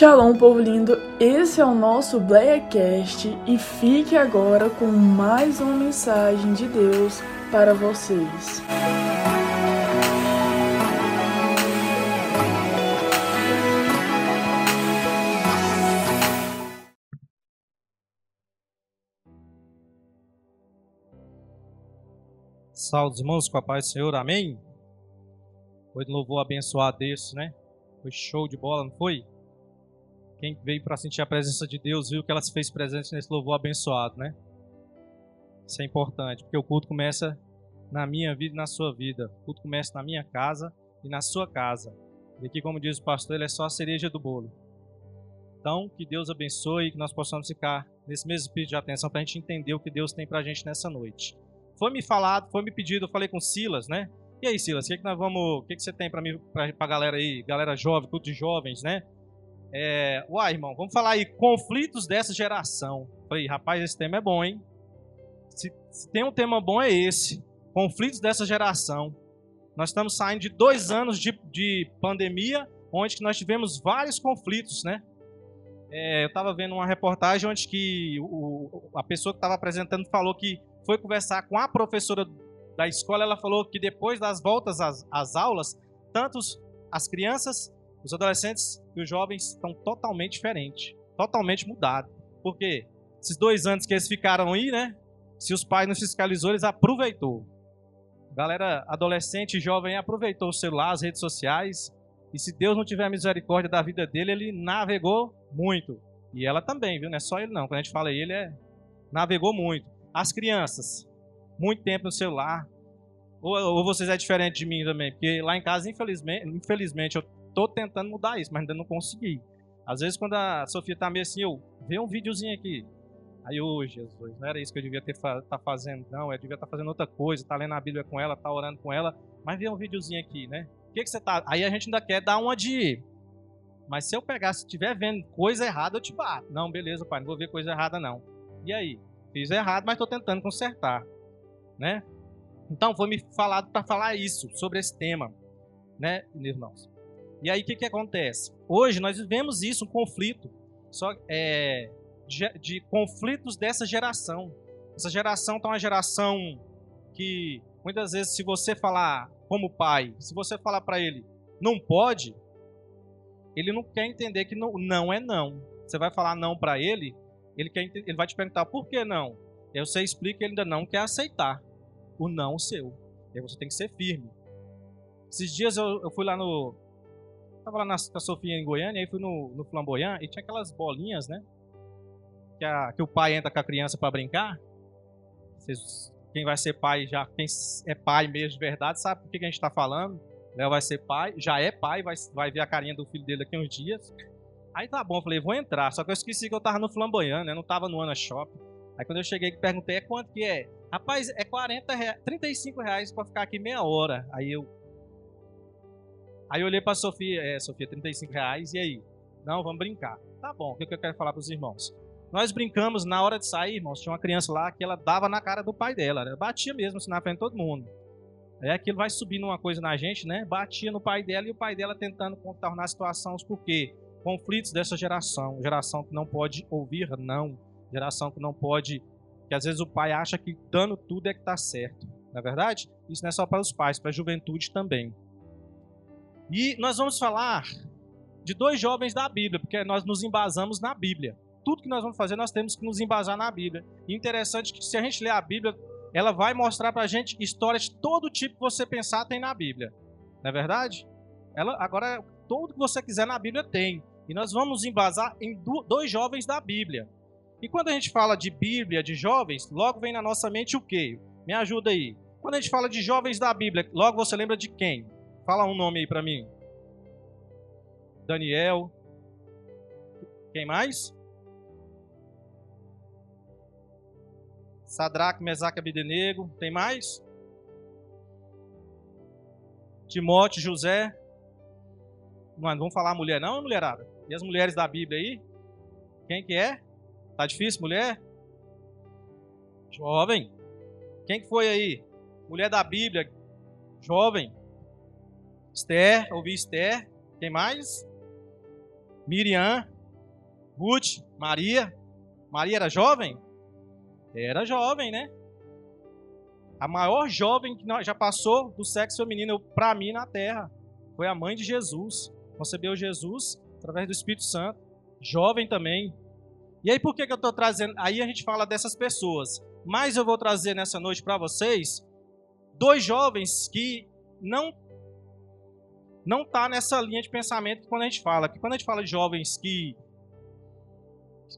Shalom, povo lindo! Esse é o nosso Blackcast e fique agora com mais uma mensagem de Deus para vocês. Salve, irmãos, com a paz do Senhor, amém? Foi de louvor abençoado desse, né? Foi show de bola, não foi? Quem veio para sentir a presença de Deus viu que ela se fez presente nesse louvor abençoado, né? Isso é importante, porque o culto começa na minha vida e na sua vida. O culto começa na minha casa e na sua casa. E aqui, como diz o pastor, ele é só a cereja do bolo. Então, que Deus abençoe e que nós possamos ficar nesse mesmo espírito de atenção para a gente entender o que Deus tem para a gente nessa noite. Foi me falado, foi me pedido, eu falei com Silas, né? E aí, Silas, o que, que nós vamos, o que, que você tem para mim, para a galera aí, galera jovem, culto de jovens, né? É, uai, irmão, vamos falar aí, conflitos dessa geração. Falei, rapaz, esse tema é bom, hein? Se, se, tem um tema bom é esse, conflitos dessa geração. Nós estamos saindo de dois anos de, de pandemia, onde nós tivemos vários conflitos, né? É, eu estava vendo uma reportagem onde que o, a pessoa que estava apresentando falou que foi conversar com a professora da escola, ela falou que depois das voltas às, às aulas, tanto as crianças os adolescentes e os jovens estão totalmente diferentes, totalmente mudados. Por quê? Esses dois anos que eles ficaram aí, né? Se os pais não fiscalizou, eles aproveitou. Galera adolescente e jovem aproveitou o celular, as redes sociais. E se Deus não tiver misericórdia da vida dele, ele navegou muito. E ela também, viu? Não é só ele não. Quando a gente fala ele, é navegou muito. As crianças, muito tempo no celular. Ou, ou vocês é diferente de mim também? Porque lá em casa, infelizmente, infelizmente eu tô tentando mudar isso, mas ainda não consegui. Às vezes, quando a Sofia tá meio assim, eu vê um videozinho aqui. Aí, ô oh, Jesus, não era isso que eu devia estar tá fazendo, não. Eu devia estar tá fazendo outra coisa, tá lendo a Bíblia com ela, tá orando com ela. Mas vê um videozinho aqui, né? O que, que você tá. Aí a gente ainda quer dar uma de. Mas se eu pegar, se estiver vendo coisa errada, eu te bato. Não, beleza, pai, não vou ver coisa errada, não. E aí? Fiz errado, mas estou tentando consertar. Né? Então, foi me falado para falar isso, sobre esse tema. Né, irmãos? E aí o que, que acontece? Hoje nós vivemos isso, um conflito, só é, de, de conflitos dessa geração. Essa geração está uma geração que muitas vezes se você falar como pai, se você falar para ele não pode, ele não quer entender que não, não é não. Você vai falar não para ele, ele, quer, ele vai te perguntar por que não. Aí você explica e ele ainda não quer aceitar o não seu. E aí você tem que ser firme. Esses dias eu, eu fui lá no, Tava lá na, com a Sofia em Goiânia, aí fui no, no Flamboyant e tinha aquelas bolinhas, né? Que, a, que o pai entra com a criança para brincar. Vocês, quem vai ser pai já, quem é pai mesmo de verdade, sabe por que, que a gente está falando. Léo vai ser pai, já é pai, vai, vai ver a carinha do filho dele daqui uns dias. Aí tá bom, falei, vou entrar. Só que eu esqueci que eu tava no Flamboyant, né? Não tava no Ana Shop. Aí quando eu cheguei, perguntei, é quanto que é? Rapaz, é 40 reais, 35 reais pra ficar aqui meia hora. Aí eu, Aí eu olhei pra Sofia, é, Sofia, 35 reais, e aí? Não, vamos brincar. Tá bom, o que eu quero falar pros irmãos? Nós brincamos, na hora de sair, irmãos, tinha uma criança lá que ela dava na cara do pai dela, ela batia mesmo assim na frente de todo mundo. Aí aquilo vai subindo uma coisa na gente, né? Batia no pai dela e o pai dela tentando contornar a situação, por quê? Conflitos dessa geração, geração que não pode ouvir não, geração que não pode, que às vezes o pai acha que dando tudo é que tá certo. Não é verdade? Isso não é só para os pais, para a juventude também. E nós vamos falar de dois jovens da Bíblia, porque nós nos embasamos na Bíblia. Tudo que nós vamos fazer, nós temos que nos embasar na Bíblia. E interessante que se a gente ler a Bíblia, ela vai mostrar pra gente histórias de todo tipo que você pensar tem na Bíblia. Não é verdade? Ela, agora, tudo que você quiser na Bíblia tem. E nós vamos embasar em dois jovens da Bíblia. E quando a gente fala de Bíblia, de jovens, logo vem na nossa mente o quê? Me ajuda aí. Quando a gente fala de jovens da Bíblia, logo você lembra de quem? Fala um nome aí para mim. Daniel. Quem mais? Sadraque, Mesaque, Abidenego. Tem mais? Timóteo, José. Não, vamos falar mulher não, mulherada? E as mulheres da Bíblia aí? Quem que é? Tá difícil, mulher? Jovem. Quem que foi aí? Mulher da Bíblia, jovem. Esther, ouvi Esther. Quem mais? Miriam, Ruth, Maria. Maria era jovem? Era jovem, né? A maior jovem que já passou do sexo feminino para mim na terra foi a mãe de Jesus. Concebeu Jesus através do Espírito Santo. Jovem também. E aí por que, que eu estou trazendo? Aí a gente fala dessas pessoas. Mas eu vou trazer nessa noite para vocês dois jovens que não não tá nessa linha de pensamento quando a gente fala. Que quando a gente fala de jovens que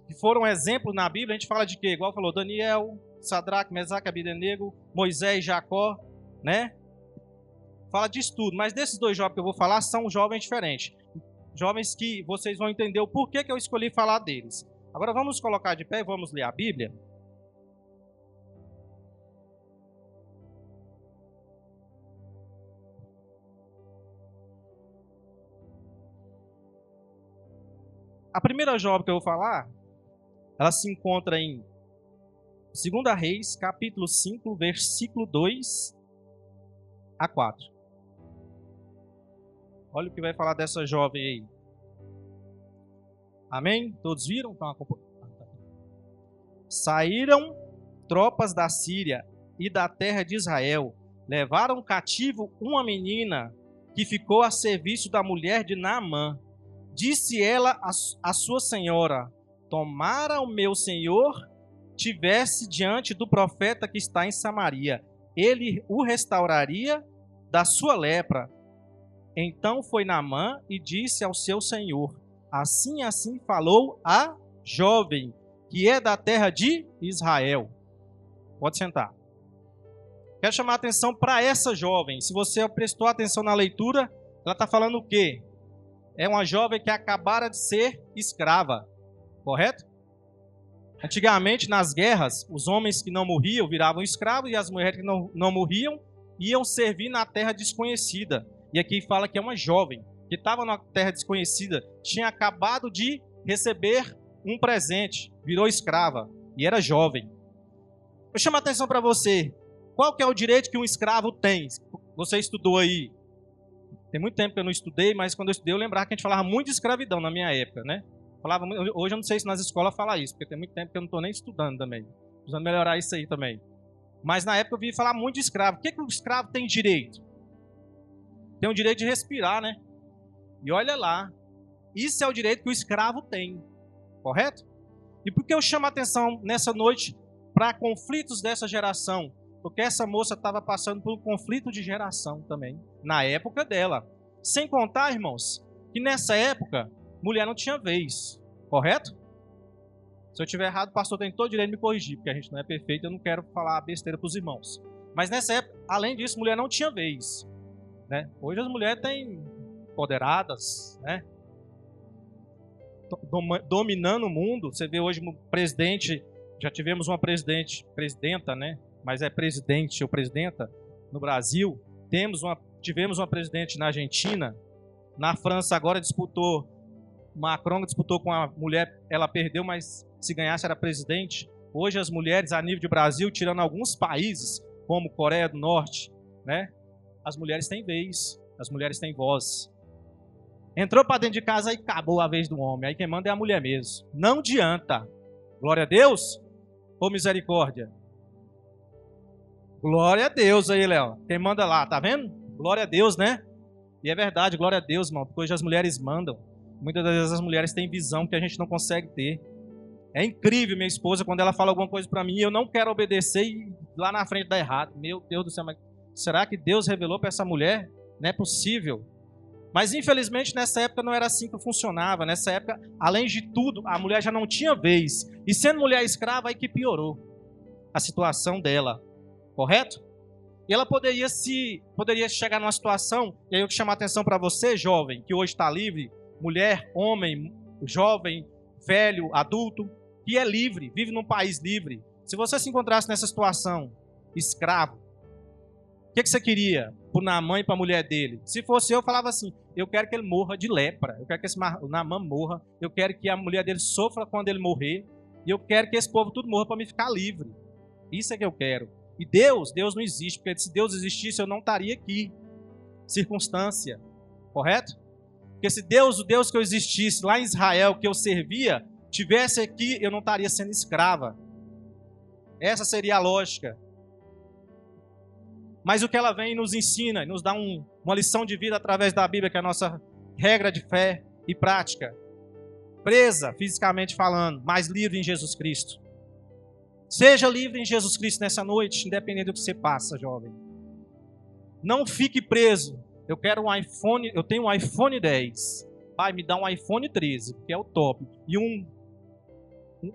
que foram exemplo na Bíblia, a gente fala de quê? Igual falou Daniel, Sadraque, Mesaque, Abidenego, Moisés, Jacó, né? Fala disso tudo, mas desses dois jovens que eu vou falar são jovens diferentes. Jovens que vocês vão entender o porquê que eu escolhi falar deles. Agora vamos colocar de pé e vamos ler a Bíblia. A primeira jovem que eu vou falar, ela se encontra em 2 Reis, capítulo 5, versículo 2 a 4. Olha o que vai falar dessa jovem aí. Amém? Todos viram? Saíram tropas da Síria e da terra de Israel, levaram cativo uma menina que ficou a serviço da mulher de Naamã Disse ela à sua senhora: Tomara o meu senhor tivesse diante do profeta que está em Samaria, ele o restauraria da sua lepra. Então foi Naamã e disse ao seu senhor: Assim assim falou a jovem, que é da terra de Israel. Pode sentar. Quero chamar a atenção para essa jovem. Se você prestou atenção na leitura, ela está falando o quê? É uma jovem que acabara de ser escrava, correto? Antigamente, nas guerras, os homens que não morriam viravam escravos e as mulheres que não, não morriam iam servir na terra desconhecida. E aqui fala que é uma jovem que estava na terra desconhecida, tinha acabado de receber um presente, virou escrava e era jovem. Eu chamo a atenção para você. Qual que é o direito que um escravo tem? Você estudou aí tem muito tempo que eu não estudei, mas quando eu estudei eu lembrava que a gente falava muito de escravidão na minha época, né? Falava, hoje eu não sei se nas escolas fala isso, porque tem muito tempo que eu não estou nem estudando também. Precisando melhorar isso aí também. Mas na época eu vi falar muito de escravo. O que, que o escravo tem direito? Tem o direito de respirar, né? E olha lá. Isso é o direito que o escravo tem. Correto? E por que eu chamo a atenção nessa noite para conflitos dessa geração? Porque essa moça estava passando por um conflito de geração também, na época dela. Sem contar, irmãos, que nessa época, mulher não tinha vez, correto? Se eu estiver errado, o pastor tem todo o direito de me corrigir, porque a gente não é perfeito, eu não quero falar besteira para os irmãos. Mas nessa época, além disso, mulher não tinha vez. Né? Hoje as mulheres têm empoderadas, né? dominando o mundo. Você vê hoje presidente, já tivemos uma presidente, presidenta, né? Mas é presidente ou presidenta no Brasil. Temos uma, tivemos uma presidente na Argentina. Na França agora disputou, Macron disputou com a mulher, ela perdeu, mas se ganhasse era presidente. Hoje as mulheres a nível de Brasil, tirando alguns países, como Coreia do Norte, né? As mulheres têm vez, as mulheres têm voz. Entrou para dentro de casa e acabou a vez do homem. Aí quem manda é a mulher mesmo. Não adianta. Glória a Deus ou misericórdia? Glória a Deus aí, Léo. Quem manda lá, tá vendo? Glória a Deus, né? E é verdade, glória a Deus, irmão, porque hoje as mulheres mandam. Muitas das vezes as mulheres têm visão que a gente não consegue ter. É incrível minha esposa quando ela fala alguma coisa para mim eu não quero obedecer e lá na frente dá errado. Meu Deus do céu, mas será que Deus revelou para essa mulher? Não é possível. Mas infelizmente nessa época não era assim que funcionava. Nessa época, além de tudo, a mulher já não tinha vez. E sendo mulher escrava, aí que piorou a situação dela correto? E ela poderia se poderia chegar numa situação, e aí eu que chamar a atenção para você, jovem, que hoje está livre, mulher, homem, jovem, velho, adulto, que é livre, vive num país livre. Se você se encontrasse nessa situação, escravo, o que, que você queria para Naamã e para a mulher dele? Se fosse eu, falava assim: eu quero que ele morra de lepra, eu quero que esse Naamã morra, eu quero que a mulher dele sofra quando ele morrer, e eu quero que esse povo tudo morra para me ficar livre. Isso é que eu quero. E Deus, Deus não existe, porque se Deus existisse eu não estaria aqui. Circunstância, correto? Porque se Deus, o Deus que eu existisse lá em Israel, que eu servia, tivesse aqui, eu não estaria sendo escrava. Essa seria a lógica. Mas o que ela vem nos ensina, nos dá um, uma lição de vida através da Bíblia, que é a nossa regra de fé e prática. Presa, fisicamente falando, mas livre em Jesus Cristo. Seja livre em Jesus Cristo nessa noite, independente do que você passa, jovem. Não fique preso. Eu quero um iPhone, eu tenho um iPhone 10. Pai, me dá um iPhone 13, que é o top. E um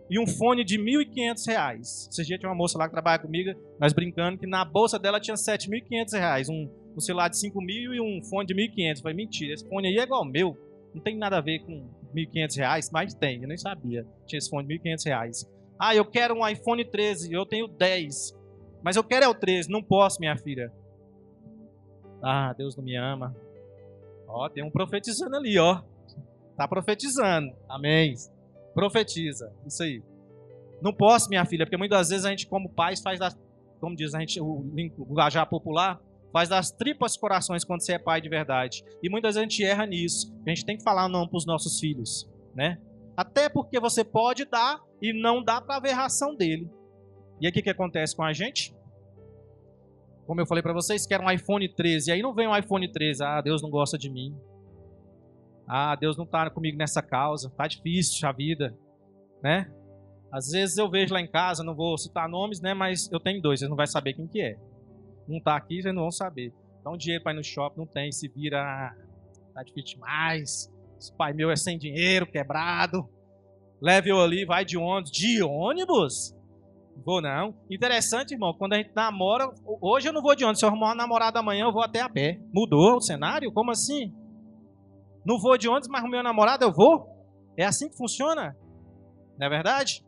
e um fone de R$ 1.500. Esse dia tinha uma moça lá que trabalha comigo, nós brincando, que na bolsa dela tinha R$ 7.500. Um, um celular de 5 mil e um fone de 1.500. Falei, mentira, esse fone aí é igual ao meu. Não tem nada a ver com R$ 1.500, mas tem, eu nem sabia. Tinha esse fone de R$ 1.500. Ah, eu quero um iPhone 13, eu tenho 10. Mas eu quero é o 13, não posso, minha filha. Ah, Deus não me ama. Ó, tem um profetizando ali, ó. Tá profetizando. Amém. Profetiza. Isso aí. Não posso, minha filha, porque muitas vezes a gente, como pais, faz das, como diz a gente, o linguajar popular, faz das tripas corações quando você é pai de verdade. E muitas vezes a gente erra nisso. A gente tem que falar não para os nossos filhos, né? Até porque você pode dar e não dá para ver a reação dele. E aí o que, que acontece com a gente? Como eu falei para vocês, quer um iPhone 13. E aí não vem um iPhone 13. Ah, Deus não gosta de mim. Ah, Deus não está comigo nessa causa. Tá difícil a vida, né? Às vezes eu vejo lá em casa, não vou citar nomes, né? Mas eu tenho dois, vocês não vai saber quem que é. Um tá aqui, vocês não vão saber. Então dinheiro para ir no shopping não tem, se vira, tá difícil demais. Esse pai meu é sem dinheiro, quebrado. Leve eu ali, vai de ônibus. De ônibus? Vou não. Interessante, irmão, quando a gente namora, hoje eu não vou de ônibus, se eu arrumar uma namorada amanhã, eu vou até a pé. Mudou o cenário? Como assim? Não vou de ônibus, mas o meu namorado eu vou? É assim que funciona? Não é verdade?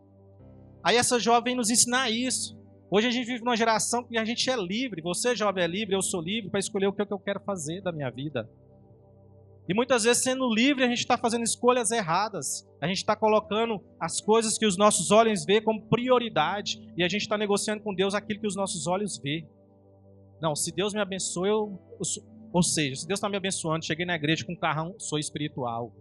Aí essa jovem vem nos ensinar isso. Hoje a gente vive numa geração que a gente é livre. Você, jovem, é livre, eu sou livre para escolher o que eu quero fazer da minha vida. E muitas vezes, sendo livre, a gente está fazendo escolhas erradas. A gente está colocando as coisas que os nossos olhos vê como prioridade. E a gente está negociando com Deus aquilo que os nossos olhos vê. Não, se Deus me abençoe, eu, eu, ou seja, se Deus está me abençoando, cheguei na igreja com um carrão, sou espiritual.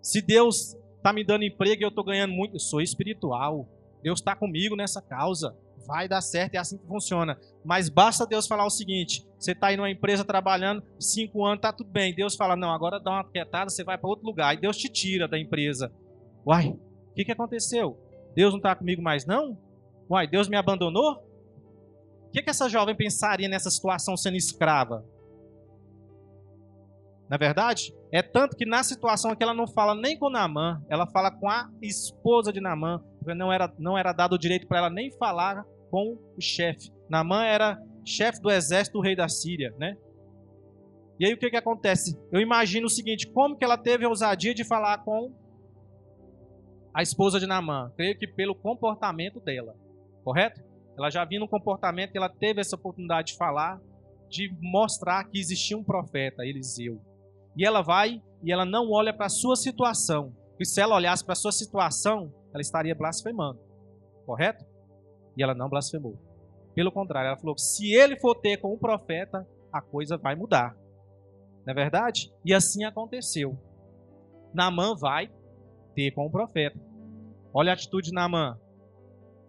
Se Deus está me dando emprego e eu estou ganhando muito, sou espiritual. Deus está comigo nessa causa. Vai dar certo, é assim que funciona. Mas basta Deus falar o seguinte: você está aí numa empresa trabalhando, cinco anos, está tudo bem. Deus fala: não, agora dá uma quietada, você vai para outro lugar. E Deus te tira da empresa. Uai, o que, que aconteceu? Deus não está comigo mais, não? Uai, Deus me abandonou? O que, que essa jovem pensaria nessa situação sendo escrava? Na é verdade, é tanto que na situação que ela não fala nem com Naamã, ela fala com a esposa de Naamã, porque não era, não era dado o direito para ela nem falar com o chefe. Naamã era chefe do exército do rei da Síria, né? E aí o que, que acontece? Eu imagino o seguinte, como que ela teve a ousadia de falar com a esposa de Naamã? Creio que pelo comportamento dela, correto? Ela já vinha no comportamento que ela teve essa oportunidade de falar, de mostrar que existia um profeta, Eliseu. E ela vai e ela não olha para a sua situação. Porque se ela olhasse para a sua situação, ela estaria blasfemando. Correto? E ela não blasfemou. Pelo contrário, ela falou: se ele for ter com o profeta, a coisa vai mudar. Não é verdade? E assim aconteceu. Naamã vai ter com o profeta. Olha a atitude de Naamã.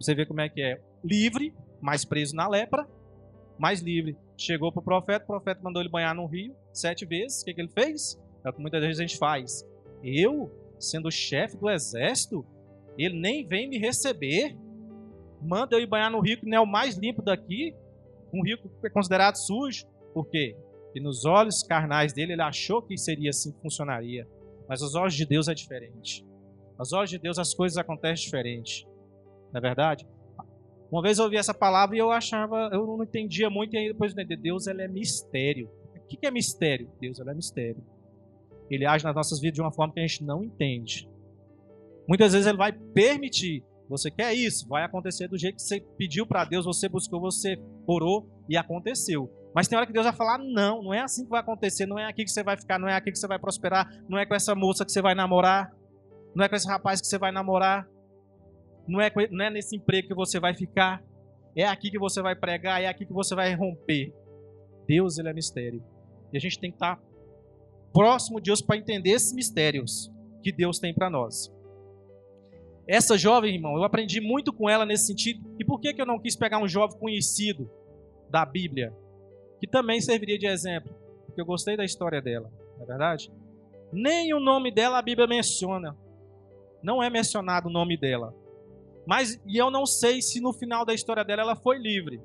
Você vê como é que é. Livre, mas preso na lepra, mais livre. Chegou para o profeta, o profeta mandou ele banhar no rio sete vezes. O que, que ele fez? É o que muitas vezes a gente faz. Eu, sendo chefe do exército, ele nem vem me receber. Manda eu ir banhar no rio que não é o mais limpo daqui. Um rio que é considerado sujo. Por quê? Porque nos olhos carnais dele, ele achou que seria assim que funcionaria. Mas aos olhos de Deus é diferente. Aos olhos de Deus as coisas acontecem diferente. Não é verdade? Uma vez eu ouvi essa palavra e eu achava, eu não entendia muito, e aí depois eu entendi, Deus ele é mistério. O que é mistério? Deus ele é mistério. Ele age nas nossas vidas de uma forma que a gente não entende. Muitas vezes ele vai permitir. Você quer isso? Vai acontecer do jeito que você pediu para Deus, você buscou, você orou e aconteceu. Mas tem hora que Deus vai falar: não, não é assim que vai acontecer, não é aqui que você vai ficar, não é aqui que você vai prosperar, não é com essa moça que você vai namorar, não é com esse rapaz que você vai namorar, não é, não é nesse emprego que você vai ficar. É aqui que você vai pregar, é aqui que você vai romper. Deus, ele é mistério. E a gente tem que estar próximo de Deus para entender esses mistérios que Deus tem para nós. Essa jovem, irmão, eu aprendi muito com ela nesse sentido. E por que, que eu não quis pegar um jovem conhecido da Bíblia, que também serviria de exemplo? Porque eu gostei da história dela, não é verdade? Nem o nome dela a Bíblia menciona. Não é mencionado o nome dela. Mas e eu não sei se no final da história dela ela foi livre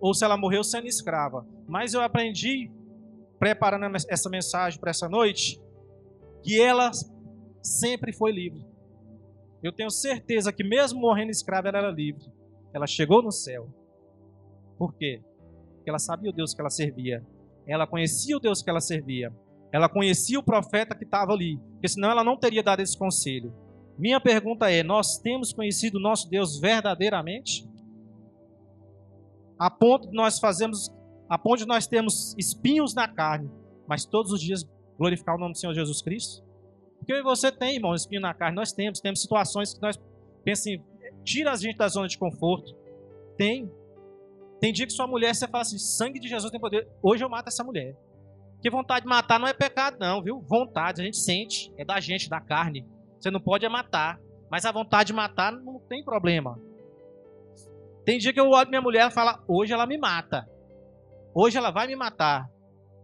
ou se ela morreu sendo escrava. Mas eu aprendi preparando essa mensagem para essa noite que ela sempre foi livre. Eu tenho certeza que mesmo morrendo escrava, ela era livre. Ela chegou no céu. Por quê? Porque ela sabia o Deus que ela servia. Ela conhecia o Deus que ela servia. Ela conhecia o profeta que estava ali. Porque senão ela não teria dado esse conselho. Minha pergunta é: nós temos conhecido o nosso Deus verdadeiramente? A ponto de nós fazemos, a ponto de nós temos espinhos na carne, mas todos os dias glorificar o nome do Senhor Jesus Cristo? Porque você tem, irmão, espinho na carne, nós temos. Temos situações que nós pensamos tira a gente da zona de conforto. Tem. Tem dia que sua mulher, você fala assim, sangue de Jesus tem poder. Hoje eu mato essa mulher. Porque vontade de matar não é pecado, não, viu? Vontade, a gente sente. É da gente, da carne. Você não pode é matar. Mas a vontade de matar não tem problema. Tem dia que eu olho minha mulher e falo, hoje ela me mata. Hoje ela vai me matar.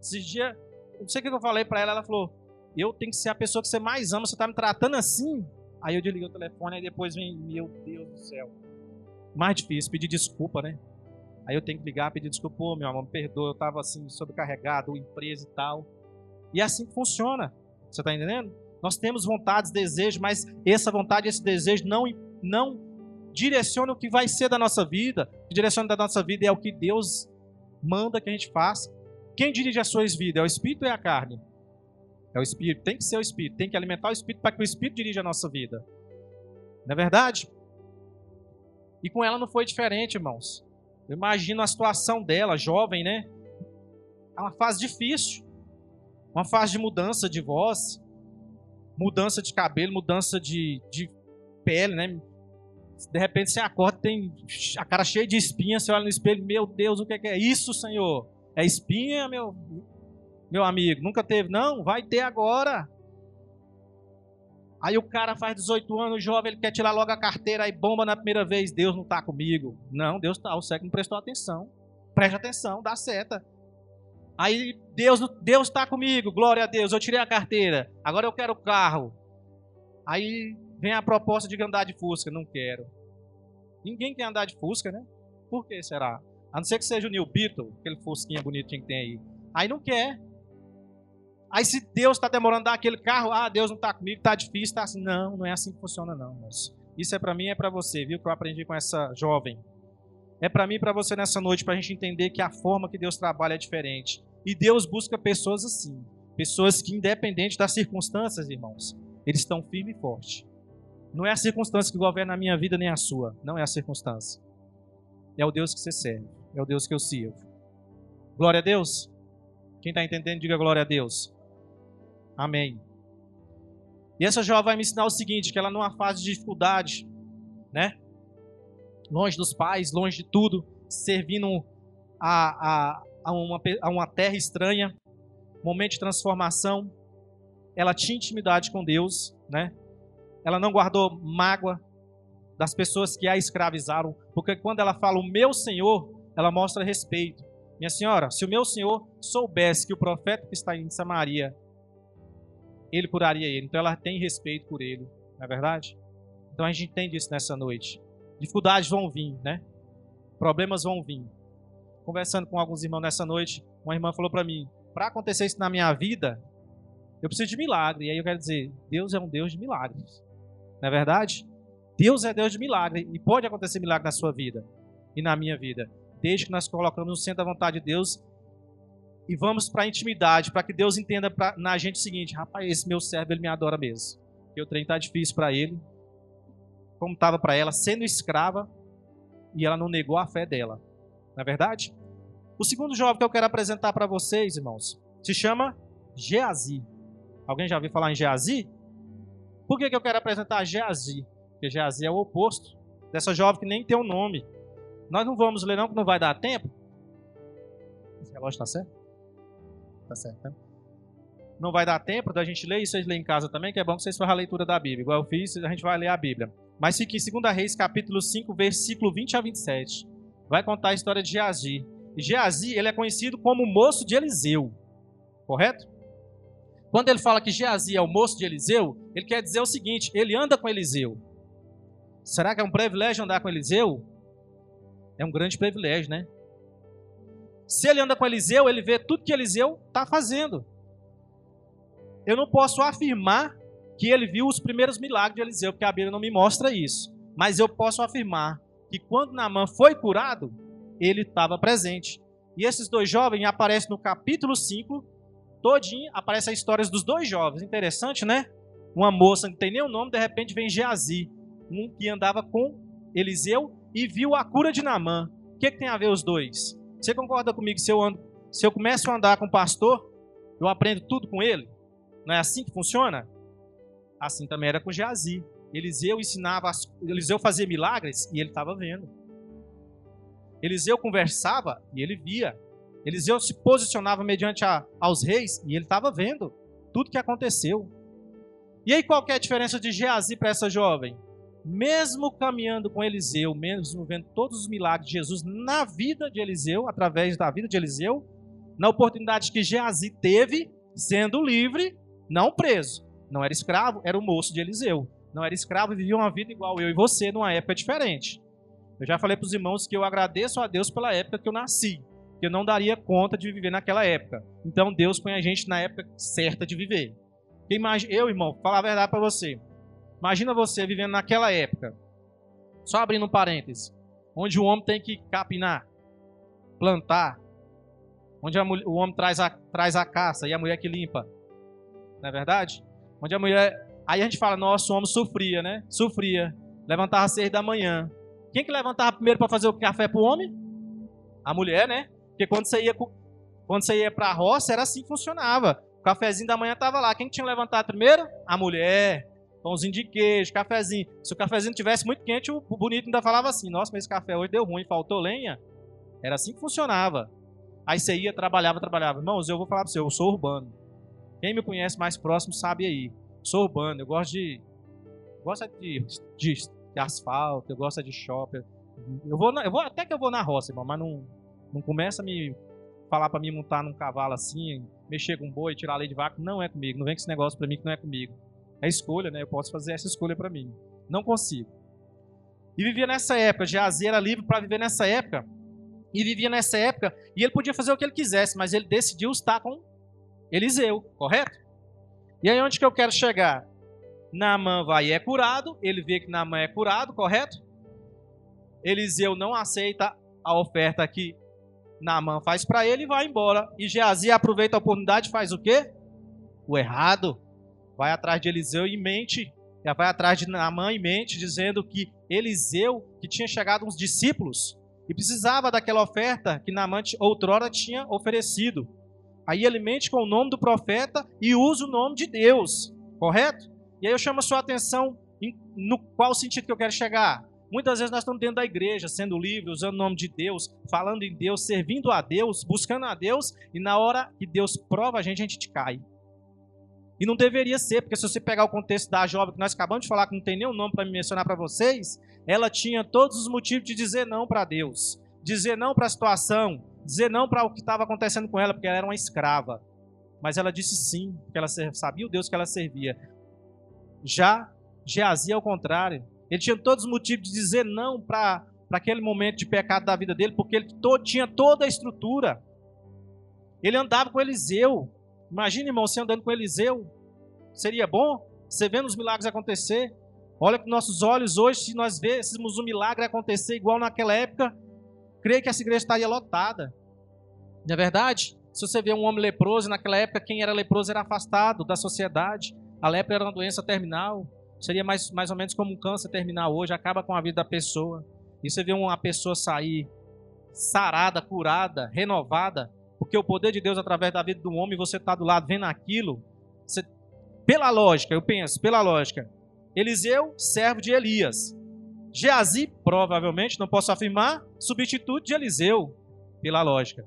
Esses dias, não sei o que eu falei para ela, ela falou, eu tenho que ser a pessoa que você mais ama, você está me tratando assim. Aí eu desliguei o telefone, e depois vem, meu Deus do céu. Mais difícil, pedir desculpa, né? Aí eu tenho que ligar, pedir desculpa, pô, meu amor, me perdoa, eu estava assim, sobrecarregado, empresa e tal. E é assim que funciona. Você está entendendo? Nós temos vontades, desejos, mas essa vontade, esse desejo não, não direciona o que vai ser da nossa vida. O que direciona da nossa vida é o que Deus manda que a gente faça. Quem dirige as suas vidas? É o Espírito ou é a carne? É o Espírito, tem que ser o Espírito, tem que alimentar o Espírito para que o Espírito dirija a nossa vida. Não é verdade? E com ela não foi diferente, irmãos. Eu imagino a situação dela, jovem, né? É uma fase difícil. Uma fase de mudança de voz, mudança de cabelo, mudança de, de pele, né? De repente você acorda, tem a cara cheia de espinha, você olha no espelho, meu Deus, o que é isso, Senhor? É espinha, meu, meu amigo, nunca teve, não, vai ter agora. Aí o cara faz 18 anos, jovem, ele quer tirar logo a carteira, aí bomba na primeira vez, Deus não está comigo. Não, Deus está, o cego não prestou atenção. Preste atenção, dá seta. Aí Deus Deus está comigo, glória a Deus, eu tirei a carteira, agora eu quero o carro. Aí vem a proposta de andar de Fusca, não quero. Ninguém quer andar de Fusca, né? Por que será? A não ser que seja o New Beetle, aquele Fusquinha bonitinho que tem aí. Aí não quer. Aí se Deus está demorando dar aquele carro, ah, Deus não está comigo, está difícil, está assim. Não, não é assim que funciona não, moço. Isso é para mim, é para você, viu? Que eu aprendi com essa jovem. É para mim e para você nessa noite, para a gente entender que a forma que Deus trabalha é diferente. E Deus busca pessoas assim. Pessoas que, independente das circunstâncias, irmãos, eles estão firme e forte. Não é a circunstância que governa a minha vida nem a sua. Não é a circunstância. É o Deus que você serve. É o Deus que eu sirvo. Glória a Deus. Quem está entendendo, diga glória a Deus. Amém. E essa jovem vai me ensinar o seguinte: que ela numa fase de dificuldade, né? Longe dos pais, longe de tudo, servindo a, a, a, uma, a uma terra estranha, momento de transformação. Ela tinha intimidade com Deus, né? Ela não guardou mágoa das pessoas que a escravizaram, porque quando ela fala o meu Senhor, ela mostra respeito. Minha senhora, se o meu senhor soubesse que o profeta que está em Samaria ele curaria ele. Então ela tem respeito por ele, não é verdade? Então a gente entende isso nessa noite. Dificuldades vão vir, né? Problemas vão vir. Conversando com alguns irmãos nessa noite, uma irmã falou para mim: para acontecer isso na minha vida, eu preciso de milagre. E aí eu quero dizer: Deus é um Deus de milagres. Não é verdade? Deus é Deus de milagre e pode acontecer milagre na sua vida e na minha vida, desde que nós colocamos no centro da vontade de Deus e vamos para a intimidade, para que Deus entenda pra, na gente o seguinte: rapaz, esse meu servo, ele me adora mesmo. Porque o trem está difícil para ele, como estava para ela, sendo escrava, e ela não negou a fé dela. Não é verdade? O segundo jovem que eu quero apresentar para vocês, irmãos, se chama Geazi. Alguém já ouviu falar em Geazi? Por que, que eu quero apresentar Geazi? Porque Geazi é o oposto dessa jovem que nem tem um nome. Nós não vamos ler, não, que não vai dar tempo. Esse relógio está certo? Tá certo, né? não vai dar tempo da gente ler, e vocês lerem em casa também, que é bom que vocês façam a leitura da Bíblia. Igual eu fiz, a gente vai ler a Bíblia. Mas fique em 2 Reis, capítulo 5, versículo 20 a 27. Vai contar a história de Geazi. E Geazi, ele é conhecido como moço de Eliseu. Correto? Quando ele fala que Geazi é o moço de Eliseu, ele quer dizer o seguinte: ele anda com Eliseu. Será que é um privilégio andar com Eliseu? É um grande privilégio, né? Se ele anda com Eliseu, ele vê tudo que Eliseu está fazendo. Eu não posso afirmar que ele viu os primeiros milagres de Eliseu, porque a Bíblia não me mostra isso. Mas eu posso afirmar que quando Naamã foi curado, ele estava presente. E esses dois jovens aparecem no capítulo 5, todinho, aparecem as histórias dos dois jovens. Interessante, né? Uma moça que não tem o nome, de repente vem Geazi, um que andava com Eliseu e viu a cura de Naamã. O que, que tem a ver os dois? Você concorda comigo se eu ando, se eu começo a andar com o pastor, eu aprendo tudo com ele? Não é assim que funciona? Assim também era com Geazi. Eliseu ensinava, Eliseu fazia milagres e ele estava vendo. Eliseu conversava e ele via. Eliseu se posicionava mediante a, aos reis e ele estava vendo tudo que aconteceu. E aí qual é a diferença de Geazi para essa jovem? Mesmo caminhando com Eliseu, mesmo vendo todos os milagres de Jesus na vida de Eliseu, através da vida de Eliseu, na oportunidade que Geazi teve, sendo livre, não preso, não era escravo, era o moço de Eliseu. Não era escravo e vivia uma vida igual eu e você, numa época diferente. Eu já falei para os irmãos que eu agradeço a Deus pela época que eu nasci, que eu não daria conta de viver naquela época. Então Deus põe a gente na época certa de viver. Eu, irmão, falar a verdade para você. Imagina você vivendo naquela época, só abrindo um parêntese, onde o homem tem que capinar, plantar, onde mulher, o homem traz a, traz a caça e a mulher que limpa. Não é verdade? Onde a mulher. Aí a gente fala, nosso homem sofria, né? Sofria. Levantava às seis da manhã. Quem que levantava primeiro para fazer o café para o homem? A mulher, né? Porque quando você ia, quando você ia para a roça, era assim que funcionava. O cafezinho da manhã estava lá. Quem que tinha levantado primeiro? A mulher. Pãozinho de queijo, cafezinho. Se o cafezinho tivesse muito quente, o bonito ainda falava assim: Nossa, mas esse café hoje deu ruim, faltou lenha. Era assim que funcionava. Aí você ia, trabalhava, trabalhava. Irmãos, eu vou falar para você, eu sou urbano. Quem me conhece mais próximo sabe aí. Sou urbano, eu gosto de. Gosto de, de, de asfalto, eu gosto de shopping. Eu vou, na, eu vou até que eu vou na roça, irmão, mas não, não começa a me falar para mim montar num cavalo assim, mexer com boi, tirar lei de vaca, não é comigo. Não vem com esse negócio para mim que não é comigo. É escolha, né? Eu posso fazer essa escolha para mim. Não consigo. E vivia nessa época, Geazi era livre para viver nessa época. E vivia nessa época, e ele podia fazer o que ele quisesse, mas ele decidiu estar com Eliseu, correto? E aí onde que eu quero chegar? Naamã vai e é curado, ele vê que Naamã é curado, correto? Eliseu não aceita a oferta que Naamã faz para ele e vai embora. E Geazi aproveita a oportunidade e faz o quê? O errado. Vai atrás de Eliseu e mente, vai atrás de Naamã e mente, dizendo que Eliseu, que tinha chegado uns discípulos, e precisava daquela oferta que Naamã outrora tinha oferecido. Aí ele mente com o nome do profeta e usa o nome de Deus, correto? E aí eu chamo a sua atenção no qual sentido que eu quero chegar. Muitas vezes nós estamos dentro da igreja, sendo livre, usando o nome de Deus, falando em Deus, servindo a Deus, buscando a Deus, e na hora que Deus prova a gente, a gente cai. E não deveria ser, porque se você pegar o contexto da jovem que nós acabamos de falar, que não tem nenhum nome para me mencionar para vocês, ela tinha todos os motivos de dizer não para Deus, dizer não para a situação, dizer não para o que estava acontecendo com ela, porque ela era uma escrava. Mas ela disse sim, porque ela sabia o Deus que ela servia. Já Geazi, ao contrário, ele tinha todos os motivos de dizer não para aquele momento de pecado da vida dele, porque ele to, tinha toda a estrutura. Ele andava com Eliseu. Imagina, irmão, você andando com Eliseu. Seria bom? Você vendo os milagres acontecer. Olha com nossos olhos hoje, se nós vêssemos um milagre acontecer igual naquela época, creio que essa igreja estaria lotada. Não é verdade? Se você vê um homem leproso, naquela época quem era leproso era afastado da sociedade. A lepra era uma doença terminal. Seria mais, mais ou menos como um câncer terminal hoje, acaba com a vida da pessoa. E você vê uma pessoa sair sarada, curada, renovada, porque o poder de Deus através da vida do homem, você está do lado vendo aquilo. Você, pela lógica, eu penso, pela lógica, Eliseu, servo de Elias. Geazi, provavelmente, não posso afirmar, substituto de Eliseu, pela lógica.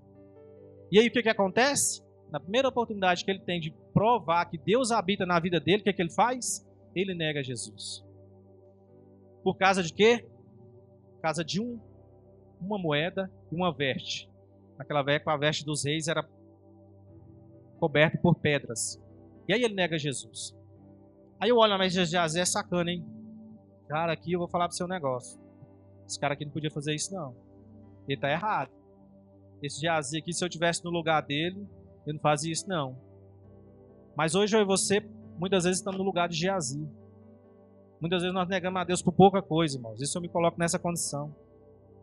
E aí o que, que acontece? na primeira oportunidade que ele tem de provar que Deus habita na vida dele, o que, que ele faz? Ele nega Jesus. Por causa de quê? Por causa de um, uma moeda e uma veste. Naquela época, a veste dos reis era coberta por pedras. E aí ele nega Jesus. Aí eu olho, mas Jazé é sacana, hein? Cara, aqui eu vou falar pro seu negócio. Esse cara aqui não podia fazer isso, não. Ele tá errado. Esse Jazé aqui, se eu tivesse no lugar dele, ele não fazia isso, não. Mas hoje eu e você, muitas vezes, estamos no lugar de Geazi. Muitas vezes nós negamos a Deus por pouca coisa, irmãos. Isso eu me coloco nessa condição.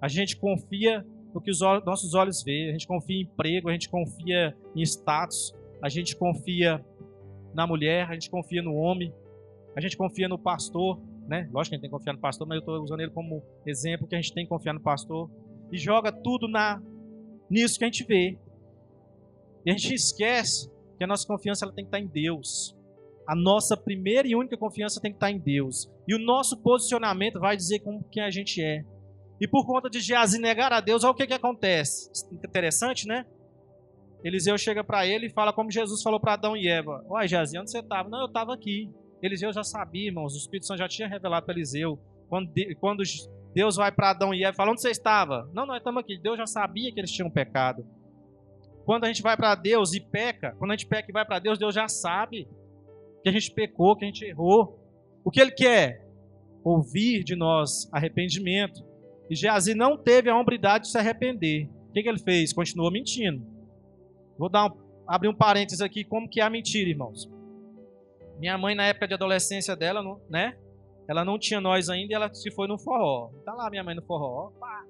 A gente confia no que os nossos olhos veem. A gente confia em emprego, a gente confia em status, a gente confia na mulher, a gente confia no homem, a gente confia no pastor, né? Lógico que a gente tem que confiar no pastor, mas eu estou usando ele como exemplo que a gente tem que confiar no pastor. E joga tudo na nisso que a gente vê. E a gente esquece que a nossa confiança ela tem que estar em Deus. A nossa primeira e única confiança tem que estar em Deus. E o nosso posicionamento vai dizer como quem a gente é. E por conta de Geazi negar a Deus, olha o que, que acontece. Interessante, né? Eliseu chega para ele e fala como Jesus falou para Adão e Eva. Uai, Geazi, onde você estava? Não, eu estava aqui. Eliseu já sabia, irmãos. O Espírito Santo já tinha revelado para Eliseu. Quando, quando Deus vai para Adão e Eva fala, onde você estava? Não, nós estamos aqui. Deus já sabia que eles tinham pecado. Quando a gente vai para Deus e peca, quando a gente peca e vai para Deus, Deus já sabe que a gente pecou, que a gente errou. O que ele quer? Ouvir de nós arrependimento. E Geazi não teve a hombridade de se arrepender. O que, que ele fez? Continuou mentindo. Vou dar um, abrir um parênteses aqui, como que é a mentira, irmãos. Minha mãe, na época de adolescência dela, né? Ela não tinha nós ainda e ela se foi no forró. Tá lá minha mãe no forró. Pá.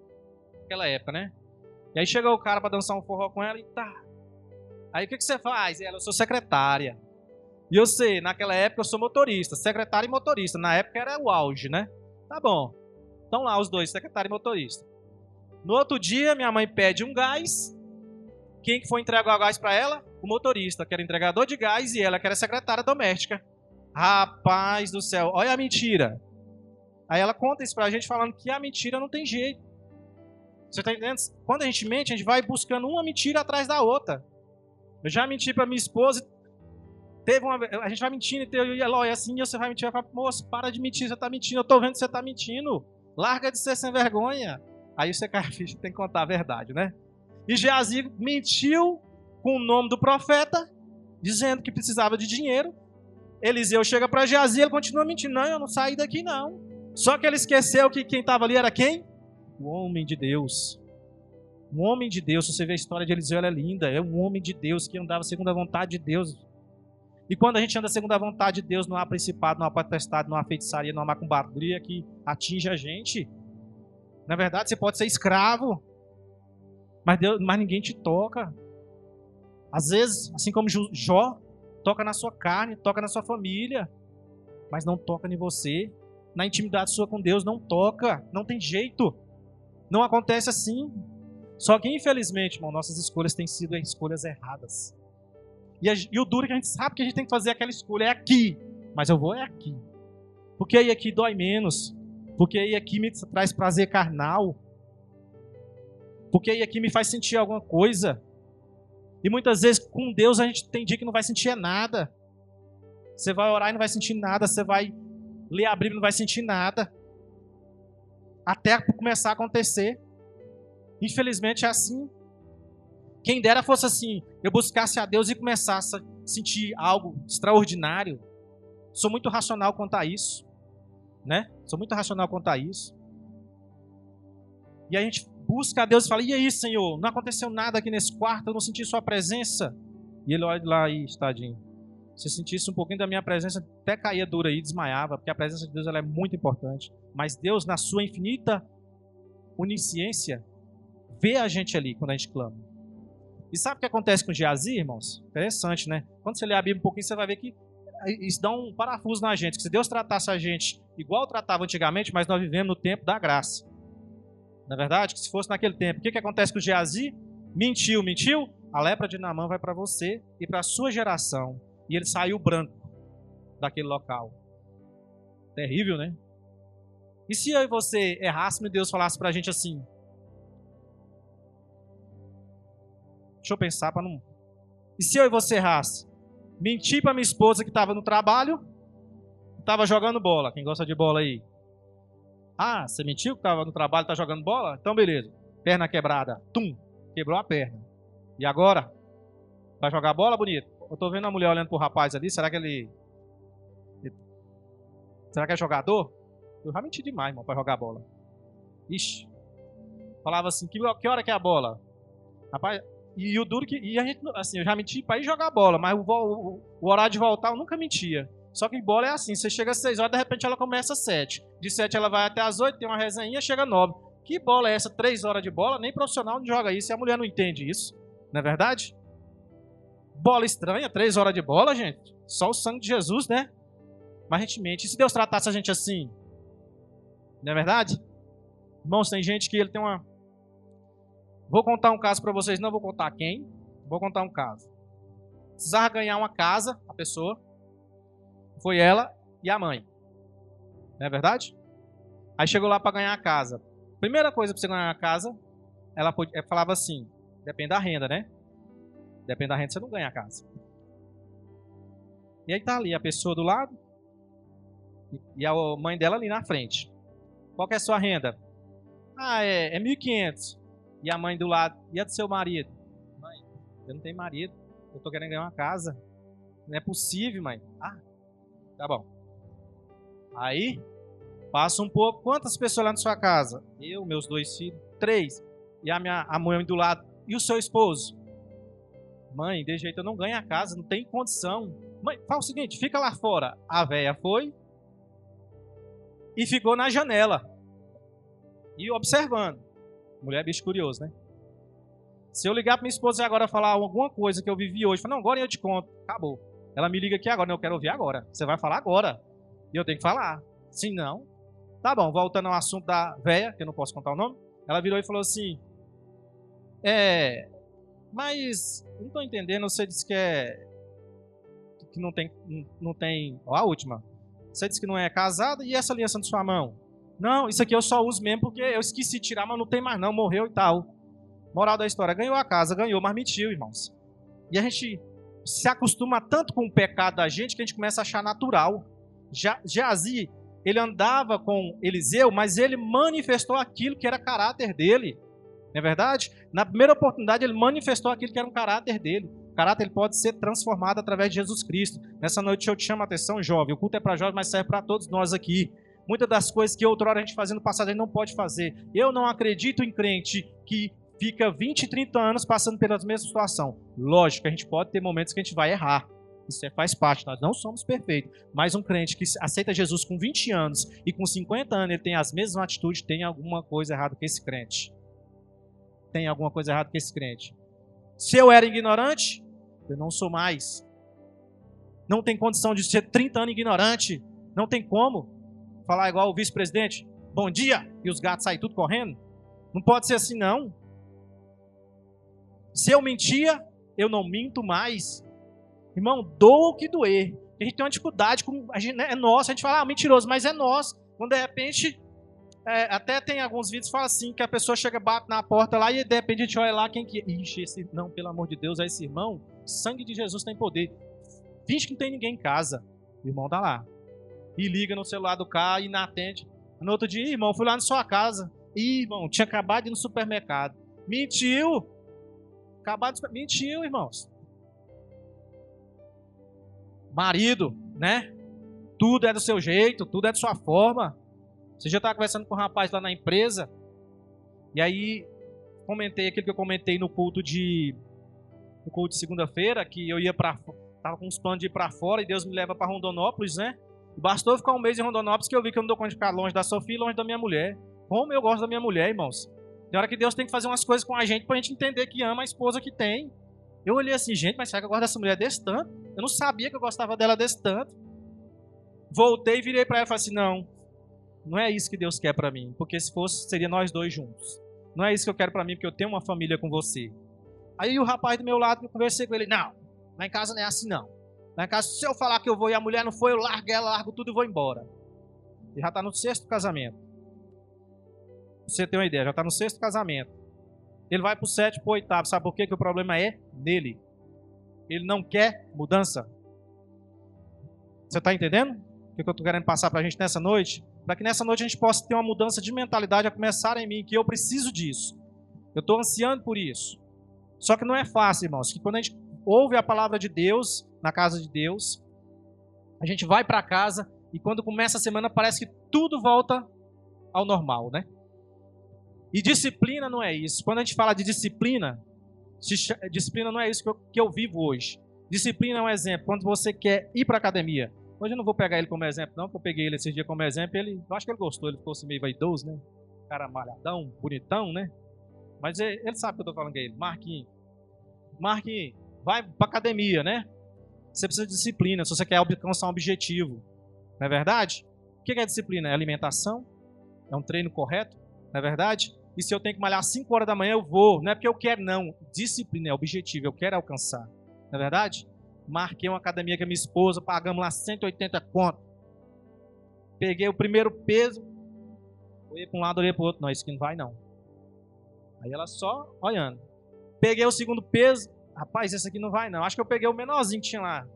Naquela época, né? E aí chegou o cara para dançar um forró com ela e tá. Aí o que, que você faz? Ela, eu sou secretária. E eu sei, naquela época eu sou motorista, secretário e motorista. Na época era o auge, né? Tá bom. Estão lá os dois, secretário e motorista. No outro dia, minha mãe pede um gás. Quem que foi entregar o gás para ela? O motorista, que era entregador de gás, e ela, que era secretária doméstica. Rapaz do céu, olha a mentira. Aí ela conta isso pra gente falando que a mentira não tem jeito. Você está entendendo? Quando a gente mente, a gente vai buscando uma mentira atrás da outra. Eu já menti para minha esposa. Teve uma, a gente vai mentindo e eu e Eloy assim, e você vai mentir. Vai falar, moço, para de mentir, você está mentindo. Eu estou vendo que você está mentindo. Larga de ser sem vergonha. Aí cai ficha, tem que contar a verdade, né? E Geazi mentiu com o nome do profeta, dizendo que precisava de dinheiro. Eliseu chega para Geazi, ele continua mentindo. Não, eu não saí daqui não. Só que ele esqueceu que quem estava ali era quem? o homem de Deus. Um homem de Deus, se você vê a história de Eliseu, ela é linda. É um homem de Deus que andava segundo a vontade de Deus. E quando a gente anda segundo a vontade de Deus, não há principado, não há potestade, não há feitiçaria, não há macumbaria que atinge a gente. Na verdade, você pode ser escravo, mas, Deus, mas ninguém te toca. Às vezes, assim como Jó, toca na sua carne, toca na sua família, mas não toca em você. Na intimidade sua com Deus, não toca, não tem jeito. Não acontece assim. Só que, infelizmente, irmão, nossas escolhas têm sido escolhas erradas. E, a, e, o duro é que a gente sabe que a gente tem que fazer aquela escolha é aqui. Mas eu vou é aqui. Porque aí aqui dói menos. Porque aí aqui me traz prazer carnal. Porque aí aqui me faz sentir alguma coisa. E muitas vezes com Deus a gente tem dia que não vai sentir nada. Você vai orar e não vai sentir nada. Você vai ler a Bíblia e não vai sentir nada até começar a acontecer. Infelizmente é assim. Quem dera fosse assim, eu buscasse a Deus e começasse a sentir algo extraordinário. Sou muito racional quanto a isso, né? Sou muito racional quanto a isso. E a gente busca a Deus e fala: "E aí, Senhor, não aconteceu nada aqui nesse quarto, eu não senti sua presença". E ele olha lá aí, estadinho. Se sentisse um pouquinho da minha presença, até caía dura e desmaiava, porque a presença de Deus ela é muito importante. Mas Deus, na sua infinita onisciência, vê a gente ali quando a gente clama. E sabe o que acontece com Geazi, irmãos? Interessante, né? Quando você lê a Bíblia um pouquinho, você vai ver que isso dá um parafuso na gente. Que se Deus tratasse a gente igual tratava antigamente, mas nós vivemos no tempo da graça. Na é verdade, que se fosse naquele tempo, o que, que acontece com Geazi? Mentiu, mentiu? A lepra de Naamã vai para você e para a sua geração e ele saiu branco daquele local. Terrível, né? E se eu e você errássemos e Deus falasse pra gente assim? Deixa eu pensar para não. E se eu e você errasse? Menti para minha esposa que estava no trabalho, estava jogando bola. Quem gosta de bola aí? Ah, você mentiu que estava no trabalho, está jogando bola? Então beleza. Perna quebrada. Tum. Quebrou a perna. E agora? Vai jogar bola, bonito? Eu tô vendo a mulher olhando pro rapaz ali. Será que ele. Será que é jogador? Eu já menti demais, irmão, pra jogar bola. Ixi. Falava assim, que, que hora que é a bola? Rapaz, e, o duro que. E a gente, assim, eu já menti pra ir jogar bola, mas o, o, o horário de voltar eu nunca mentia. Só que bola é assim, você chega às 6 horas, de repente ela começa às 7. De 7 ela vai até às 8, tem uma resenha, chega às 9. Que bola é essa? 3 horas de bola? Nem profissional não joga isso e a mulher não entende isso. Não é verdade? Bola estranha, 3 horas de bola, gente. Só o sangue de Jesus, né? Mas a gente mente. E se Deus tratasse a gente assim? Não é verdade? Irmãos, tem gente que ele tem uma. Vou contar um caso para vocês, não vou contar quem. Vou contar um caso. Precisava ganhar uma casa, a pessoa. Foi ela e a mãe. Não é verdade? Aí chegou lá para ganhar a casa. Primeira coisa para você ganhar a casa, ela falava assim: depende da renda, né? Depende da renda, você não ganha a casa. E aí tá ali a pessoa do lado e a mãe dela ali na frente. Qual que é a sua renda? Ah, é, é 1.500. E a mãe do lado, e a do seu marido? Mãe, eu não tenho marido, eu tô querendo ganhar uma casa. Não é possível, mãe. Ah, tá bom. Aí, passa um pouco. Quantas pessoas lá na sua casa? Eu, meus dois filhos, três. E a minha a mãe do lado. E o seu esposo? Mãe, de jeito eu não ganho a casa, não tem condição. Mãe, fala o seguinte, fica lá fora. A véia foi e ficou na janela. E observando. Mulher é bicho curioso, né? Se eu ligar para minha esposa agora falar alguma coisa que eu vivi hoje, falo, não, agora eu te conto. Acabou. Ela me liga aqui agora, não, eu quero ouvir agora. Você vai falar agora. E eu tenho que falar. Se não, tá bom. Voltando ao assunto da véia, que eu não posso contar o nome. Ela virou e falou assim: É, mas não estou entendendo. Você disse que é que não tem, não tem. Ó, a última. Você disse que não é casada e essa aliança na sua mão? Não, isso aqui eu só uso mesmo porque eu esqueci de tirar, mas não tem mais não, morreu e tal. Moral da história, ganhou a casa, ganhou, mas mentiu, irmãos. E a gente se acostuma tanto com o pecado da gente que a gente começa a achar natural. Geazi, ele andava com Eliseu, mas ele manifestou aquilo que era caráter dele. Não é verdade? Na primeira oportunidade, ele manifestou aquilo que era um caráter dele. O caráter ele pode ser transformado através de Jesus Cristo. Nessa noite eu te chamo a atenção, jovem. O culto é para jovens, mas serve para todos nós aqui. Muitas das coisas que outrora a gente fazia no passado, a gente não pode fazer. Eu não acredito em crente que fica 20, 30 anos passando pela mesma situação. Lógico, a gente pode ter momentos que a gente vai errar. Isso é, faz parte, nós não somos perfeitos. Mas um crente que aceita Jesus com 20 anos e com 50 anos ele tem as mesmas atitudes, tem alguma coisa errada com esse crente. Tem alguma coisa errada com esse crente. Se eu era ignorante, eu não sou mais. Não tem condição de ser 30 anos ignorante. Não tem como falar igual o vice-presidente, bom dia, e os gatos saem tudo correndo. Não pode ser assim, não. Se eu mentia, eu não minto mais. Irmão, doa o que doer. A gente tem uma dificuldade com. A gente, né, é nosso, a gente fala, ah, mentiroso, mas é nosso. Quando de repente. É, até tem alguns vídeos que falam assim: que a pessoa chega, bate na porta lá e de repente a gente olha lá quem que. Ixi, esse, não, pelo amor de Deus, é esse irmão. Sangue de Jesus tem poder. Finge que não tem ninguém em casa. O irmão tá lá e liga no celular do carro e não atende. No outro dia, irmão, fui lá na sua casa. Ih, irmão, tinha acabado de ir no supermercado. Mentiu. Acabado de... Mentiu, irmãos. Marido, né? Tudo é do seu jeito, tudo é de sua forma. Você já estava conversando com um rapaz lá na empresa. E aí, comentei aquilo que eu comentei no culto de. No culto de segunda-feira, que eu ia para. Tava com uns planos de ir para fora e Deus me leva para Rondonópolis, né? Bastou ficar um mês em Rondonópolis que eu vi que eu não dou conta de ficar longe da Sofia e longe da minha mulher. Como eu gosto da minha mulher, irmãos. Tem hora que Deus tem que fazer umas coisas com a gente pra gente entender que ama a esposa que tem. Eu olhei assim, gente, mas será que eu gosto dessa mulher desse tanto? Eu não sabia que eu gostava dela desse tanto. Voltei e virei para ela e falei assim: não, não é isso que Deus quer para mim. Porque se fosse, seria nós dois juntos. Não é isso que eu quero para mim, porque eu tenho uma família com você. Aí o rapaz do meu lado, eu conversei com ele: não, lá em casa não é assim não. Na casa, se eu falar que eu vou e a mulher não foi, eu largo ela, largo tudo e vou embora. E já está no sexto casamento. Você tem uma ideia, já está no sexto casamento. Ele vai para o sétimo, para o oitavo. Sabe por quê? Que o problema é nele. Ele não quer mudança. Você está entendendo? O que eu estou querendo passar para a gente nessa noite? Para que nessa noite a gente possa ter uma mudança de mentalidade a começar em mim, que eu preciso disso. Eu estou ansiando por isso. Só que não é fácil, irmãos. Que quando a gente ouve a palavra de Deus, na casa de Deus, a gente vai para casa e quando começa a semana parece que tudo volta ao normal, né? E disciplina não é isso. Quando a gente fala de disciplina, disciplina não é isso que eu, que eu vivo hoje. Disciplina é um exemplo. Quando você quer ir para academia, hoje eu não vou pegar ele como exemplo, não, porque eu peguei ele esse dia como exemplo. Ele, eu acho que ele gostou, ele ficou assim meio vaidoso, né? Cara malhadão, bonitão, né? Mas ele, sabe o que eu tô falando com ele. Marquinhos. Marquinhos, vai para academia, né? Você precisa de disciplina se você quer alcançar um objetivo. Não é verdade? O que é disciplina? É alimentação? É um treino correto? Não é verdade? E se eu tenho que malhar às 5 horas da manhã, eu vou. Não é porque eu quero, não. Disciplina é objetivo, eu quero alcançar. Não é verdade? Marquei uma academia com a minha esposa, pagamos lá 180 conto. Peguei o primeiro peso, olhei para um lado, olhei para o outro. Não, isso aqui não vai, não. Aí ela só olhando. Peguei o segundo peso, rapaz, esse aqui não vai, não. Acho que eu peguei o menorzinho que tinha lá.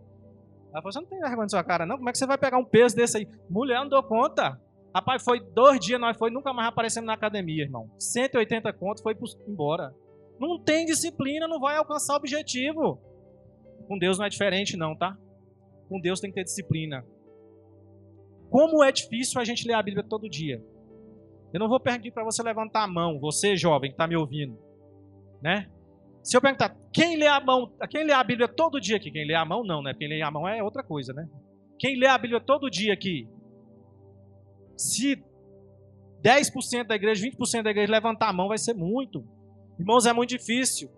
Ela falou: Você não tem vergonha na sua cara, não? Como é que você vai pegar um peso desse aí? Mulher, não dou conta. Rapaz, foi dois dias, nós foi, nunca mais aparecemos na academia, irmão. 180 contos, foi embora. Não tem disciplina, não vai alcançar o objetivo. Com Deus não é diferente, não, tá? Com Deus tem que ter disciplina. Como é difícil a gente ler a Bíblia todo dia. Eu não vou pedir para você levantar a mão, você jovem que está me ouvindo, né? Se eu perguntar, quem lê a mão, quem lê a Bíblia todo dia aqui? Quem lê a mão não, né? Quem lê a mão é outra coisa, né? Quem lê a Bíblia todo dia aqui? Se 10% da igreja, 20% da igreja levantar a mão, vai ser muito. Irmãos, é muito difícil.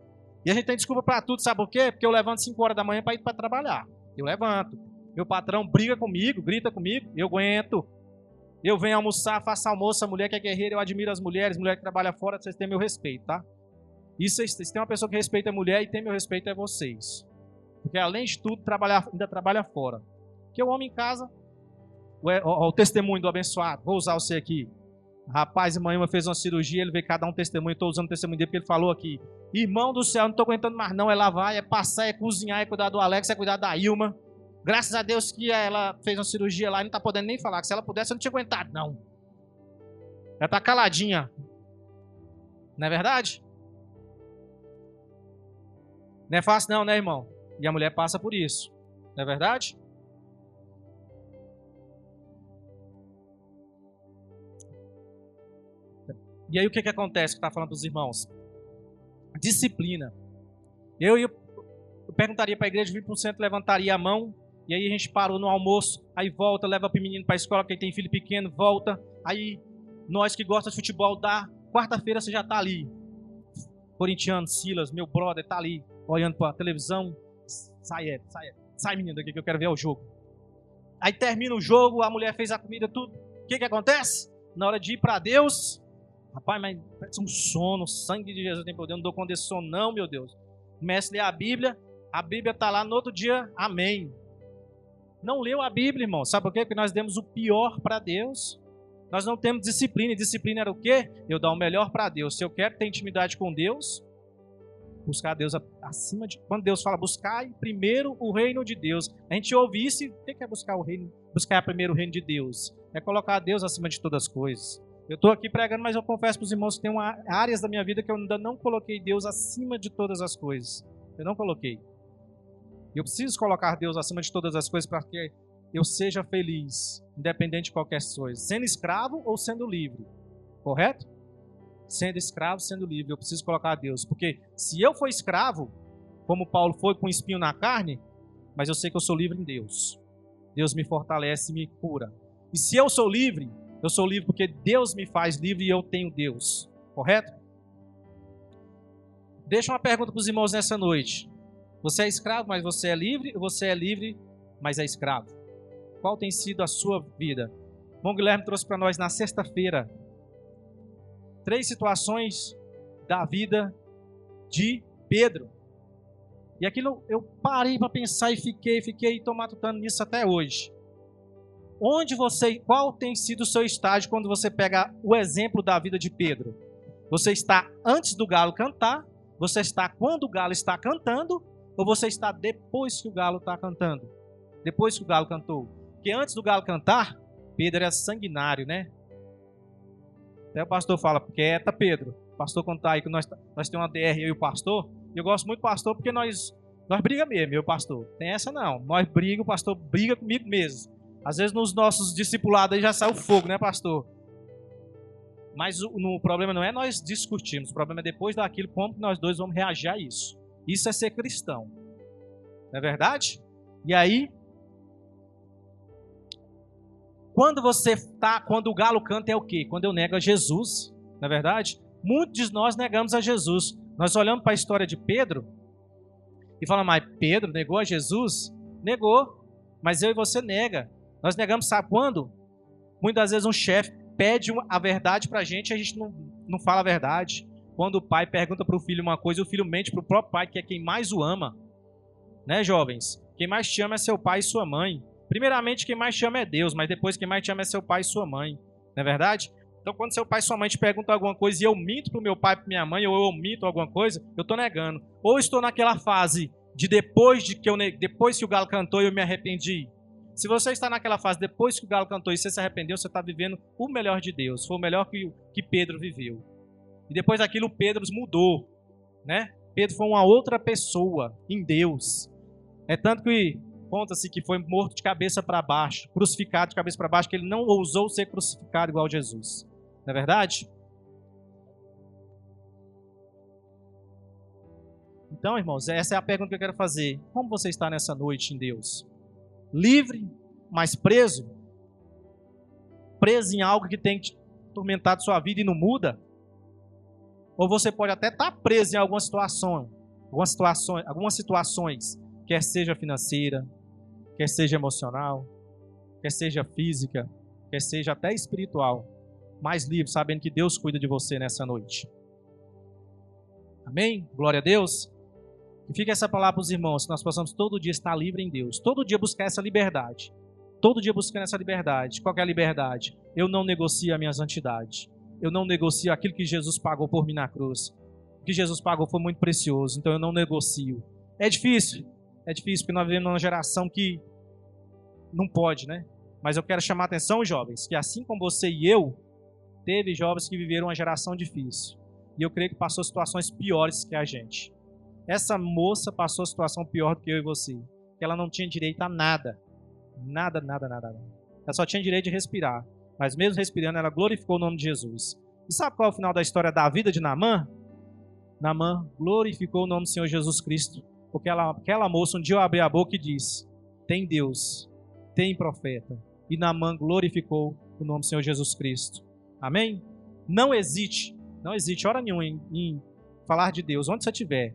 E a gente tem desculpa para tudo, sabe por quê? Porque eu levanto 5 horas da manhã para ir para trabalhar. Eu levanto. Meu patrão briga comigo, grita comigo, eu aguento. Eu venho almoçar, faço almoço, a mulher que é guerreira, eu admiro as mulheres, mulher que trabalha fora, vocês têm meu respeito, tá? Isso, se tem uma pessoa que respeita a mulher e tem meu respeito, é vocês. Porque além de tudo, trabalhar, ainda trabalha fora. Porque o homem em casa, o, o, testemunho do abençoado. Vou usar você aqui. Rapaz, irmã fez uma cirurgia, ele veio cada um testemunho, estou usando o testemunho dele, porque ele falou aqui. Irmão do céu, não estou aguentando mais não, é lavar, é passar, é cozinhar, é cuidar do Alex, é cuidar da Ilma. Graças a Deus que ela fez uma cirurgia lá e não está podendo nem falar, que se ela pudesse eu não tinha aguentado, não. Ela está caladinha. Não é verdade? Não é fácil não, né, irmão? E a mulher passa por isso. Não é verdade? E aí o que, que acontece que está falando para os irmãos? Disciplina. Eu, eu, perguntaria para a igreja, 20% levantaria a mão, e aí a gente parou no almoço, aí volta, leva o menino para a escola, quem tem filho pequeno, volta. Aí nós que gostamos de futebol, dá. Quarta-feira você já está ali. Corintiano, Silas, meu brother, está ali, olhando para a televisão. Sai, sai, sai menino daqui que eu quero ver o jogo. Aí termina o jogo, a mulher fez a comida, tudo. O que, que acontece? Na hora de ir para Deus, Rapaz, mas parece um sono, o sangue de Jesus tem poder, não dou conta desse sono, não, meu Deus. Comece a ler a Bíblia, a Bíblia está lá no outro dia, amém. Não leu a Bíblia, irmão. Sabe por quê? Porque nós demos o pior para Deus. Nós não temos disciplina. E disciplina era o quê? Eu dar o melhor para Deus. Se eu quero ter intimidade com Deus, buscar Deus acima de. Quando Deus fala, buscar primeiro o reino de Deus. A gente ouve isso e o que é buscar o reino? Buscar primeiro o reino de Deus. É colocar Deus acima de todas as coisas. Eu estou aqui pregando, mas eu confesso para os irmãos que tem uma, áreas da minha vida que eu ainda não coloquei Deus acima de todas as coisas. Eu não coloquei. Eu preciso colocar Deus acima de todas as coisas para que eu seja feliz, independente de qualquer coisa, sendo escravo ou sendo livre. Correto? Sendo escravo, sendo livre, eu preciso colocar Deus, porque se eu for escravo, como Paulo foi com espinho na carne, mas eu sei que eu sou livre em Deus. Deus me fortalece e me cura. E se eu sou livre, eu sou livre porque Deus me faz livre e eu tenho Deus. Correto? Deixa uma pergunta para os irmãos nessa noite. Você é escravo, mas você é livre? Você é livre, mas é escravo? Qual tem sido a sua vida? Bom Guilherme trouxe para nós na sexta-feira três situações da vida de Pedro. E aquilo eu parei para pensar e fiquei, fiquei tomatutando nisso até hoje onde você, qual tem sido o seu estágio quando você pega o exemplo da vida de Pedro? Você está antes do galo cantar, você está quando o galo está cantando, Ou você está depois que o galo está cantando? Depois que o galo cantou? Porque antes do galo cantar, Pedro era sanguinário, né? Até o pastor fala, quieta, Pedro. O pastor contar aí que nós, nós temos uma DR, eu e o pastor. Eu gosto muito do pastor porque nós, nós briga mesmo, meu pastor. Tem essa não. Nós briga, o pastor briga comigo mesmo. Às vezes nos nossos discipulados aí já sai o fogo, né, pastor? Mas o, no, o problema não é nós discutirmos, o problema é depois daquilo, como nós dois vamos reagir a isso. Isso é ser cristão. Não é verdade? E aí, quando você tá, quando o galo canta é o quê? Quando eu nego a Jesus, não é verdade? Muitos de nós negamos a Jesus. Nós olhamos para a história de Pedro e falamos, mas Pedro negou a Jesus? Negou, mas eu e você nega. Nós negamos, sabe quando? Muitas vezes um chefe pede a verdade para a gente e a gente não, não fala a verdade. Quando o pai pergunta para o filho uma coisa, o filho mente para o próprio pai, que é quem mais o ama. Né, jovens? Quem mais te ama é seu pai e sua mãe. Primeiramente, quem mais te ama é Deus, mas depois quem mais te ama é seu pai e sua mãe. Não é verdade? Então, quando seu pai e sua mãe te perguntam alguma coisa e eu minto para o meu pai e para minha mãe, ou eu omito alguma coisa, eu estou negando. Ou estou naquela fase de depois de que eu depois que o galo cantou eu me arrependi. Se você está naquela fase depois que o galo cantou e você se arrependeu, você está vivendo o melhor de Deus. Foi o melhor que, que Pedro viveu. E depois daquilo, Pedro mudou, né? Pedro foi uma outra pessoa em Deus. É tanto que conta-se que foi morto de cabeça para baixo, crucificado de cabeça para baixo, que ele não ousou ser crucificado igual Jesus. Não é verdade? Então, irmãos, essa é a pergunta que eu quero fazer. Como você está nessa noite em Deus? Livre, mas preso? Preso em algo que tem tormentado sua vida e não muda? Ou você pode até estar preso em alguma situação, algumas situações, algumas situações, quer seja financeira, quer seja emocional, quer seja física, quer seja até espiritual, mais livre, sabendo que Deus cuida de você nessa noite. Amém? Glória a Deus. E fica essa palavra para os irmãos, que nós possamos todo dia estar livre em Deus, todo dia buscar essa liberdade. Todo dia buscando essa liberdade. Qual é a liberdade? Eu não negocio a minha santidade. Eu não negocio aquilo que Jesus pagou por mim na cruz. O que Jesus pagou foi muito precioso, então eu não negocio. É difícil, é difícil, porque nós vivemos numa geração que não pode, né? Mas eu quero chamar a atenção, jovens, que assim como você e eu, teve jovens que viveram uma geração difícil. E eu creio que passou situações piores que a gente. Essa moça passou situação pior do que eu e você. Que ela não tinha direito a nada. Nada, nada, nada, nada. Ela só tinha direito de respirar. Mas mesmo respirando, ela glorificou o nome de Jesus. E sabe qual é o final da história da vida de Naamã? Naamã glorificou o nome do Senhor Jesus Cristo porque ela, aquela moça um dia abriu a boca e disse: Tem Deus, tem profeta. E Naamã glorificou o nome do Senhor Jesus Cristo. Amém? Não hesite, não hesite hora nenhuma em, em falar de Deus, onde você estiver,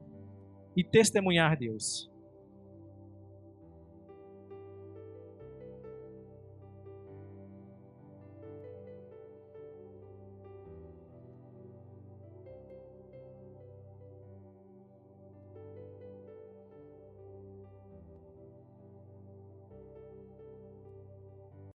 e testemunhar Deus.